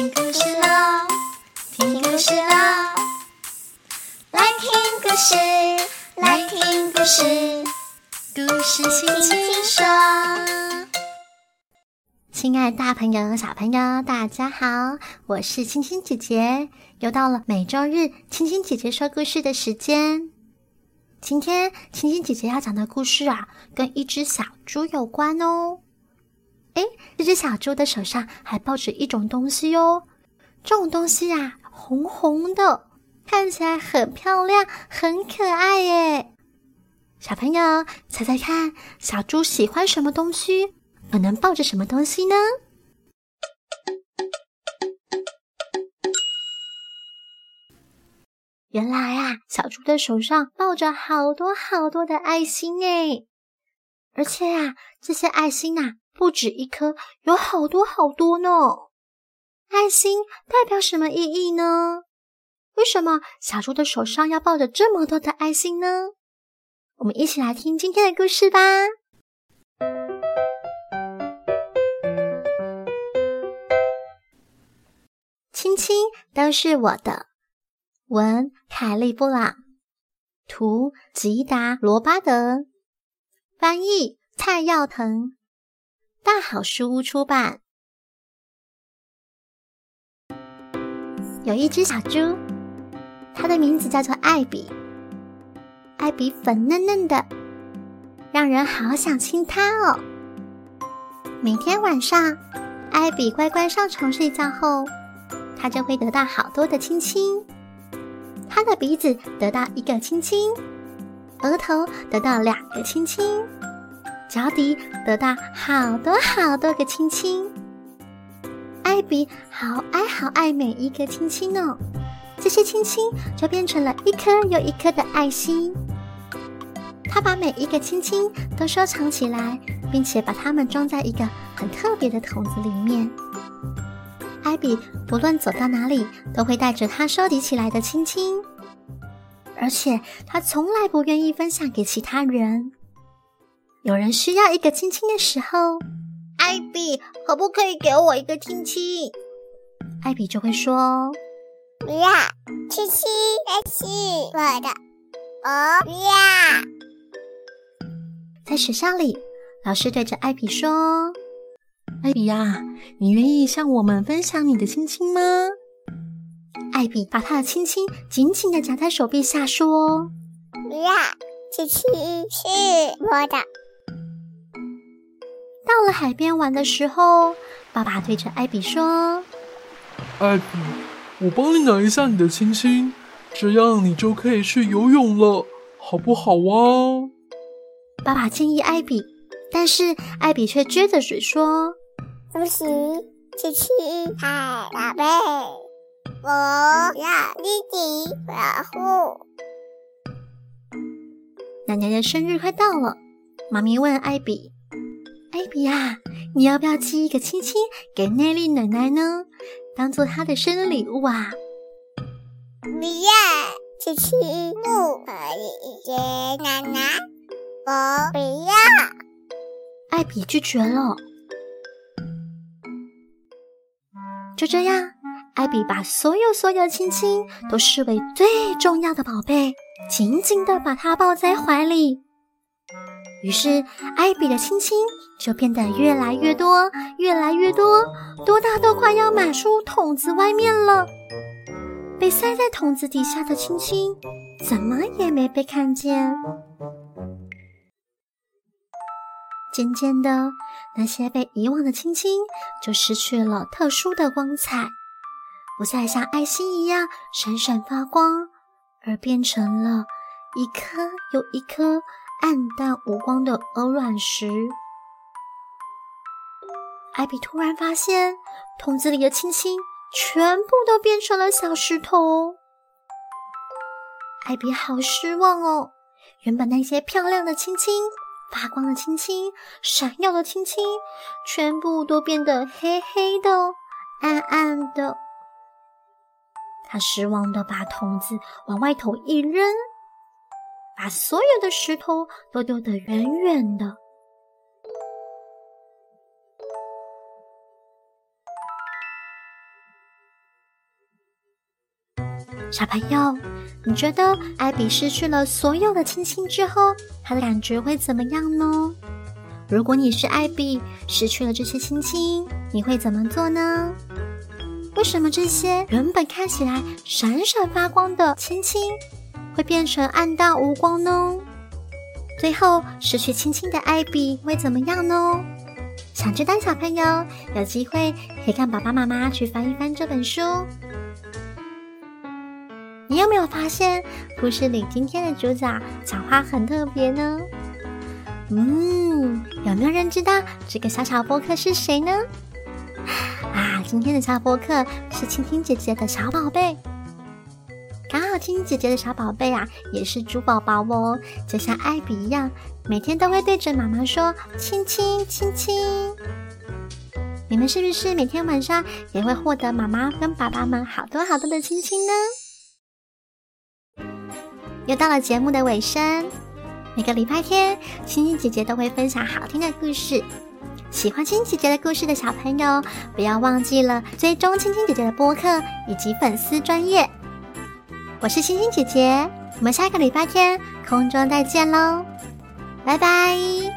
听故事喽，听故事喽，来听故事，来听故事，故事轻轻说。亲爱大朋友、小朋友，大家好，我是青青姐姐，又到了每周日青青姐姐说故事的时间。今天青青姐姐要讲的故事啊，跟一只小猪有关哦。哎，这只小猪的手上还抱着一种东西哟，这种东西呀，红红的，看起来很漂亮，很可爱耶。小朋友，猜猜看，小猪喜欢什么东西？可能抱着什么东西呢？原来啊，小猪的手上抱着好多好多的爱心诶，而且啊，这些爱心啊，不止一颗，有好多好多呢。爱心代表什么意义呢？为什么小猪的手上要抱着这么多的爱心呢？我们一起来听今天的故事吧。亲亲都是我的。文凯利布朗，图吉达罗巴德，翻译蔡耀腾，大好书屋出版。有一只小猪，它的名字叫做艾比。艾比粉嫩嫩的，让人好想亲它哦。每天晚上，艾比乖乖上床睡觉后，它就会得到好多的亲亲。它的鼻子得到一个亲亲，额头得到两个亲亲，脚底得到好多好多个亲亲。艾比好爱好爱每一个亲亲哦，这些亲亲就变成了一颗又一颗的爱心。他把每一个亲亲都收藏起来，并且把它们装在一个很特别的桶子里面。艾比不论走到哪里，都会带着他收集起来的亲亲，而且他从来不愿意分享给其他人。有人需要一个亲亲的时候，艾比可不可以给我一个亲亲？艾比就会说：“不要，亲亲那是我的，哦不要。”在学校里，老师对着艾比说。艾比呀，你愿意向我们分享你的亲亲吗？艾比把他的亲亲紧紧的夹在手臂下，说：“ 不要，亲亲是我的。”到了海边玩的时候，爸爸对着艾比说：“艾比，我帮你拿一下你的亲亲，这样你就可以去游泳了，好不好啊？”爸爸建议艾比，但是艾比却撅着嘴说。不行，亲亲嗨宝贝，我要自己保护。奶奶的生日快到了，妈咪问艾比：“艾比啊，你要不要寄一个亲亲给奈丽奶奶呢？当做她的生日礼物啊？”不要，亲亲不可以给奶奶，我不要。艾比拒绝了。就这样，艾比把所有所有亲亲都视为最重要的宝贝，紧紧的把它抱在怀里。于是，艾比的亲亲就变得越来越多，越来越多，多大都快要满出桶子外面了。被塞在桶子底下的亲亲，怎么也没被看见。渐渐的，那些被遗忘的亲亲就失去了特殊的光彩，不再像爱心一样闪闪发光，而变成了一颗又一颗暗淡无光的鹅卵石。艾比突然发现，桶子里的青青全部都变成了小石头。艾比好失望哦，原本那些漂亮的青青。发光的青青，闪耀的青青，全部都变得黑黑的、暗暗的。他失望的把桶子往外头一扔，把所有的石头都丢得远远的。小朋友，你觉得艾比失去了所有的亲亲之后，他的感觉会怎么样呢？如果你是艾比，失去了这些亲亲，你会怎么做呢？为什么这些原本看起来闪闪发光的亲亲，会变成暗淡无光呢？最后失去亲亲的艾比会怎么样呢？想知道小朋友有机会可以看爸爸妈妈去翻一翻这本书。你有没有发现故事里今天的主角讲话很特别呢？嗯，有没有人知道这个小小播客是谁呢？啊，今天的小播客是青青姐姐的小宝贝。好青青姐姐的小宝贝啊，也是猪宝宝哦，就像艾比一样，每天都会对着妈妈说亲亲亲亲。你们是不是每天晚上也会获得妈妈跟爸爸们好多好多的亲亲呢？又到了节目的尾声，每个礼拜天，青青姐姐都会分享好听的故事。喜欢青青姐姐的故事的小朋友，不要忘记了追踪青青姐姐的播客以及粉丝专业。我是星星姐姐，我们下个礼拜天空中再见喽，拜拜。